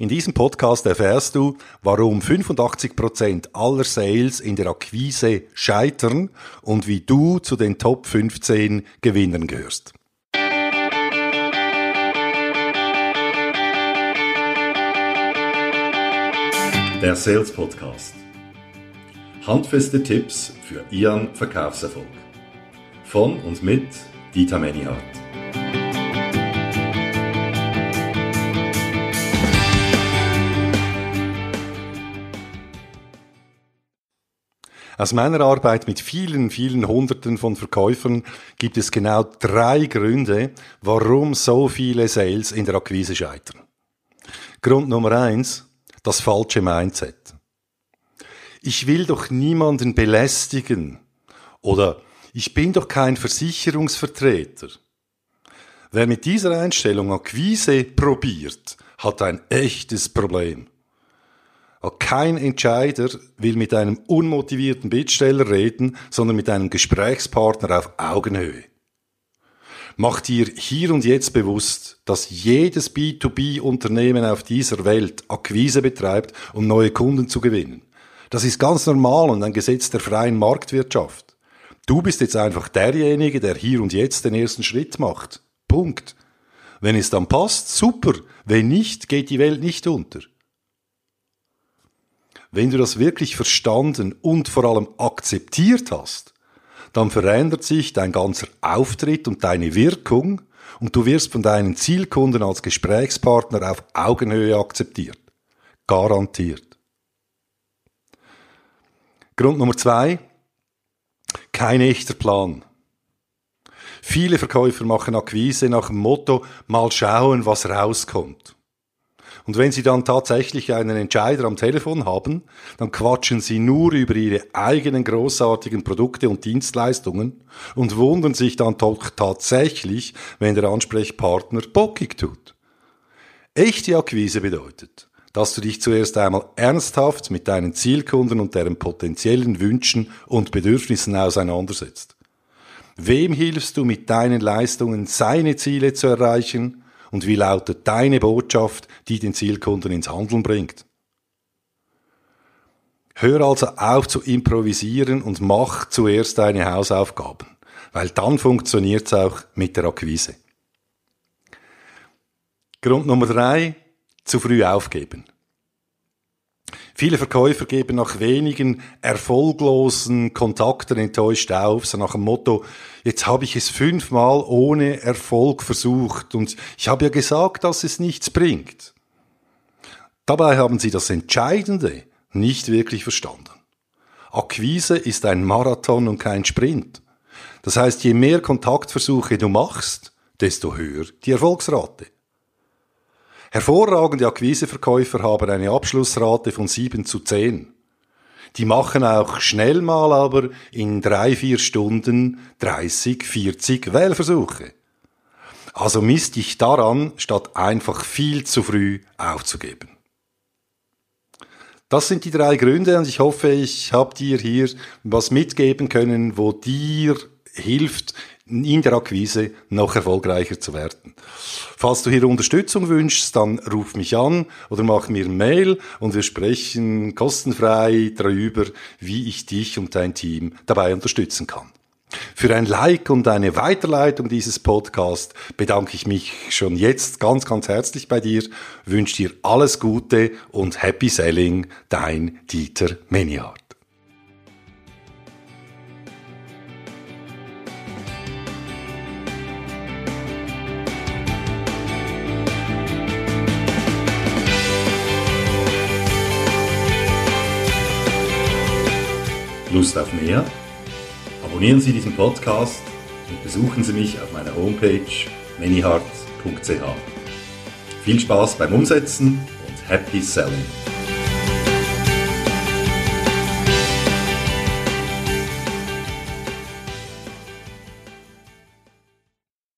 In diesem Podcast erfährst du, warum 85% aller Sales in der Akquise scheitern und wie du zu den Top 15 Gewinnern gehörst. Der Sales Podcast. Handfeste Tipps für Ihren Verkaufserfolg. Von und mit Dieter Menihardt. Aus meiner Arbeit mit vielen, vielen Hunderten von Verkäufern gibt es genau drei Gründe, warum so viele Sales in der Akquise scheitern. Grund Nummer eins, das falsche Mindset. Ich will doch niemanden belästigen oder ich bin doch kein Versicherungsvertreter. Wer mit dieser Einstellung Akquise probiert, hat ein echtes Problem. Kein Entscheider will mit einem unmotivierten Bittsteller reden, sondern mit einem Gesprächspartner auf Augenhöhe. Mach dir hier und jetzt bewusst, dass jedes B2B-Unternehmen auf dieser Welt Akquise betreibt, um neue Kunden zu gewinnen. Das ist ganz normal und ein Gesetz der freien Marktwirtschaft. Du bist jetzt einfach derjenige, der hier und jetzt den ersten Schritt macht. Punkt. Wenn es dann passt, super. Wenn nicht, geht die Welt nicht unter. Wenn du das wirklich verstanden und vor allem akzeptiert hast, dann verändert sich dein ganzer Auftritt und deine Wirkung und du wirst von deinen Zielkunden als Gesprächspartner auf Augenhöhe akzeptiert. Garantiert. Grund Nummer zwei. Kein echter Plan. Viele Verkäufer machen Akquise nach dem Motto, mal schauen, was rauskommt. Und wenn Sie dann tatsächlich einen Entscheider am Telefon haben, dann quatschen Sie nur über Ihre eigenen großartigen Produkte und Dienstleistungen und wundern sich dann doch tatsächlich, wenn der Ansprechpartner bockig tut. Echte Akquise bedeutet, dass du dich zuerst einmal ernsthaft mit deinen Zielkunden und deren potenziellen Wünschen und Bedürfnissen auseinandersetzt. Wem hilfst du mit deinen Leistungen, seine Ziele zu erreichen und wie lautet deine Botschaft, die den Zielkunden ins Handeln bringt? Hör also auf zu improvisieren und mach zuerst deine Hausaufgaben, weil dann funktioniert es auch mit der Akquise. Grund Nummer drei, zu früh aufgeben. Viele Verkäufer geben nach wenigen erfolglosen Kontakten enttäuscht auf, so nach dem Motto, jetzt habe ich es fünfmal ohne Erfolg versucht und ich habe ja gesagt, dass es nichts bringt. Dabei haben sie das Entscheidende nicht wirklich verstanden. Akquise ist ein Marathon und kein Sprint. Das heißt, je mehr Kontaktversuche du machst, desto höher die Erfolgsrate. Hervorragende Akquiseverkäufer haben eine Abschlussrate von 7 zu 10. Die machen auch schnell mal aber in drei, vier Stunden 30, 40 Wählversuche. Also misst dich daran, statt einfach viel zu früh aufzugeben. Das sind die drei Gründe und ich hoffe, ich habe dir hier was mitgeben können, wo dir hilft, in der Akquise noch erfolgreicher zu werden. Falls du hier Unterstützung wünschst, dann ruf mich an oder mach mir ein Mail und wir sprechen kostenfrei darüber, wie ich dich und dein Team dabei unterstützen kann. Für ein Like und eine Weiterleitung dieses Podcast bedanke ich mich schon jetzt ganz, ganz herzlich bei dir, wünsche dir alles Gute und Happy Selling, dein Dieter Meniart. Lust auf mehr? Abonnieren Sie diesen Podcast und besuchen Sie mich auf meiner Homepage manyheart.ch. Viel Spaß beim Umsetzen und Happy Selling!